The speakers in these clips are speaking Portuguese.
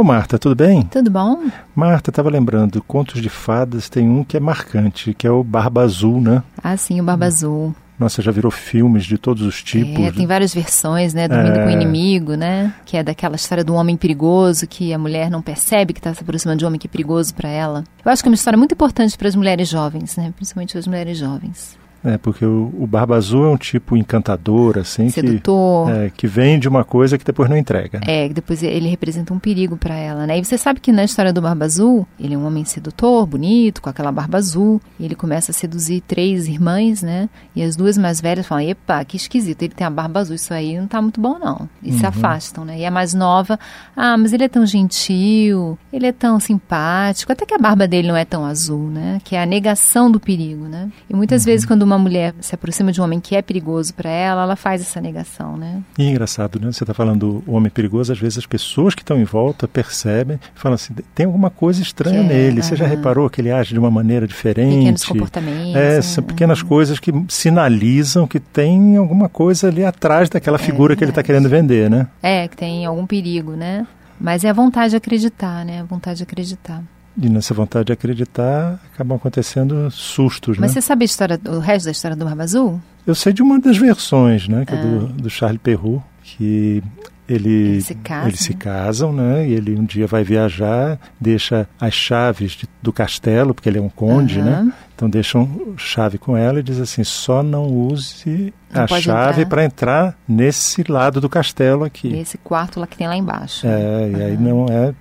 Ô Marta, tudo bem? Tudo bom? Marta, estava lembrando, contos de fadas tem um que é marcante, que é o Barba Azul, né? Ah, sim, o Barba Azul. Nossa, já virou filmes de todos os tipos. É, tem várias versões, né? Dormindo É. com o inimigo, né? Que é daquela história do homem perigoso, que a mulher não percebe que está se aproximando de um homem que é perigoso para ela. Eu acho que é uma história muito importante para as mulheres jovens, né? Principalmente para as mulheres jovens. É, porque o, o Barba Azul é um tipo encantador, assim, que, Sedutor. é, que vende uma coisa que depois não entrega. né? É, que depois ele representa um perigo para ela, né? E você sabe que na história do Barba Azul, ele é um homem sedutor, bonito, com aquela barba azul, e ele começa a seduzir três irmãs, né? E as duas mais velhas falam: "Epa, que esquisito, ele tem a barba azul, isso aí não tá muito bom não". E se afastam, né? E a mais nova: "Ah, mas ele é tão gentil, ele é tão simpático, até que a barba dele não é tão azul, né? Que é a negação do perigo, né? E muitas vezes quando uma mulher se aproxima de um homem que é perigoso para ela, ela faz essa negação, né? E é engraçado, né? Você está falando do homem perigoso, às vezes as pessoas que estão em volta percebem e falam assim, tem alguma coisa estranha é, nele. Você já reparou que ele age de uma maneira diferente? Pequenos comportamentos. É, né? são pequenas coisas que sinalizam que tem alguma coisa ali atrás daquela figura que ele está querendo vender, né? É, que tem algum perigo, né? Mas é a vontade de acreditar, né? A vontade de acreditar. E nessa vontade de acreditar, acabam acontecendo sustos, Mas né? você sabe a história, o resto da história do Barba Azul? Eu sei de uma das versões, né? Que é Ah. do, do Charles Perrault, que ele, Eles se casam, eles se né? casam, né? E ele um dia vai viajar, deixa as chaves de- do castelo, porque ele é um conde, né? Então deixam chave com ela e diz assim, só não use Não a chave para entrar nesse lado do castelo aqui. Nesse quarto lá que tem lá embaixo. É, e aí não é,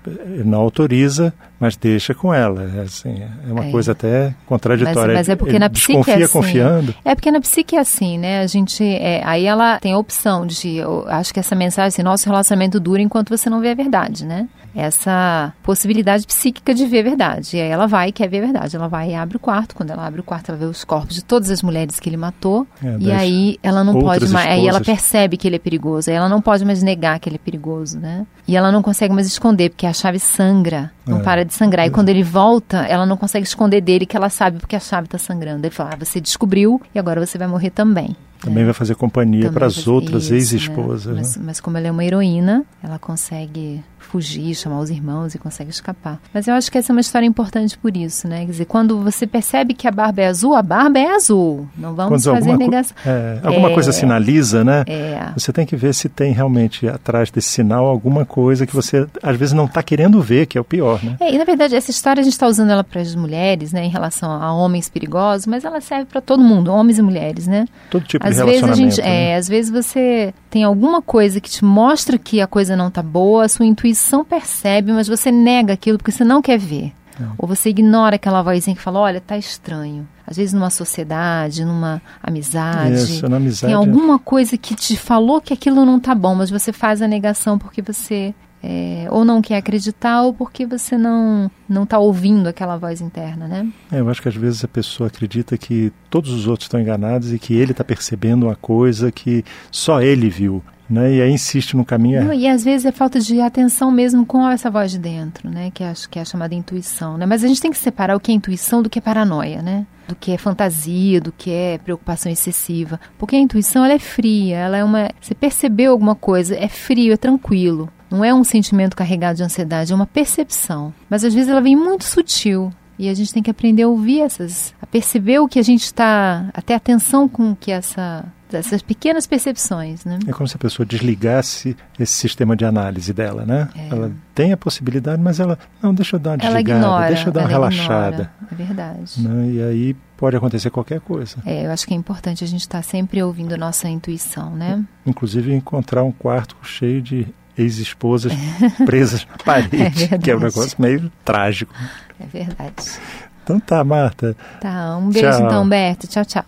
não autoriza, mas deixa com ela. É, assim, é uma É. coisa até contraditória. Mas- mas é porque Ele na psique desconfia é assim. confiando. É porque na psique é assim, né? A gente. é, aí ela tem a opção de. Eu acho que essa mensagem assim, nosso relacionamento dura enquanto você não vê a verdade, né? Essa possibilidade psíquica de ver a verdade. E aí ela vai e quer ver a verdade. Ela vai e abre o quarto. Quando ela abre o quarto, ela vê os corpos de todas as mulheres que ele matou. É, e aí ela não pode mais. Aí ela esposas. percebe que ele é perigoso. Aí ela não pode mais negar que ele é perigoso, né? E ela não consegue mais esconder, porque a chave sangra. Não É. para de sangrar. E quando ele volta, ela não consegue esconder dele que ela sabe porque a chave está sangrando. Ele fala: ah, você descobriu e agora você vai morrer também. Também vai fazer companhia Também para as outras isso, ex-esposas. né? né? Mas, mas como ela é uma heroína, ela consegue fugir, chamar os irmãos e consegue escapar. Mas eu acho que essa é uma história importante por isso, né? Quer dizer, quando você percebe que a barba é azul, a barba é azul. Não vamos Quando fazer negação. é, alguma É. coisa sinaliza, né? É. Você tem que ver se tem realmente atrás desse sinal alguma coisa que você às vezes não está querendo ver, que é o pior, né? É, e na verdade, essa história a gente está usando ela para as mulheres, né, em relação a homens perigosos, mas ela serve para todo mundo, homens e mulheres, né? Todo tipo Às de vezes a relacionamento. gente, né? é, às vezes você tem alguma coisa que te mostra que a coisa não tá boa, a sua intuição percebe, mas você nega aquilo porque você não quer ver. É. Ou você ignora aquela vozinha que fala, olha, tá estranho. Às vezes numa sociedade, numa amizade, Isso, na amizade. tem alguma coisa que te falou que aquilo não tá bom, mas você faz a negação porque você é, ou não quer acreditar ou porque você não não tá ouvindo aquela voz interna, né? É, eu acho que às vezes a pessoa acredita que todos os outros estão enganados e que ele está percebendo uma coisa que só ele viu. Né? E aí insiste no caminho Não, e às vezes é falta de atenção mesmo com essa voz de dentro, né? Que acho que é a chamada intuição, né? Mas a gente tem que separar o que é intuição do que é paranoia, né? Do que é fantasia, do que é preocupação excessiva. Porque a intuição ela é fria, ela é uma. Você percebeu alguma coisa, é frio, é tranquilo. Não é um sentimento carregado de ansiedade, é uma percepção. Mas às vezes ela vem muito sutil. E a gente tem que aprender a ouvir essas, a perceber o que a gente está, a ter atenção com que essa, essas pequenas percepções, né? É como se a pessoa desligasse esse sistema de análise dela, né? Ela tem a possibilidade, mas ela, não, deixa eu dar uma É. Ela desligada, ignora. deixa eu dar uma ela relaxada. ignora, É verdade. Né? E aí pode acontecer qualquer coisa. É, eu acho que é importante a gente estar sempre ouvindo a nossa intuição, né? Inclusive encontrar um quarto cheio de ex-esposas presas na parede, verdade. que é um negócio meio trágico. É verdade. Então tá, Marta. Tá, um beijo Tchau. então, Berto. Tchau, tchau.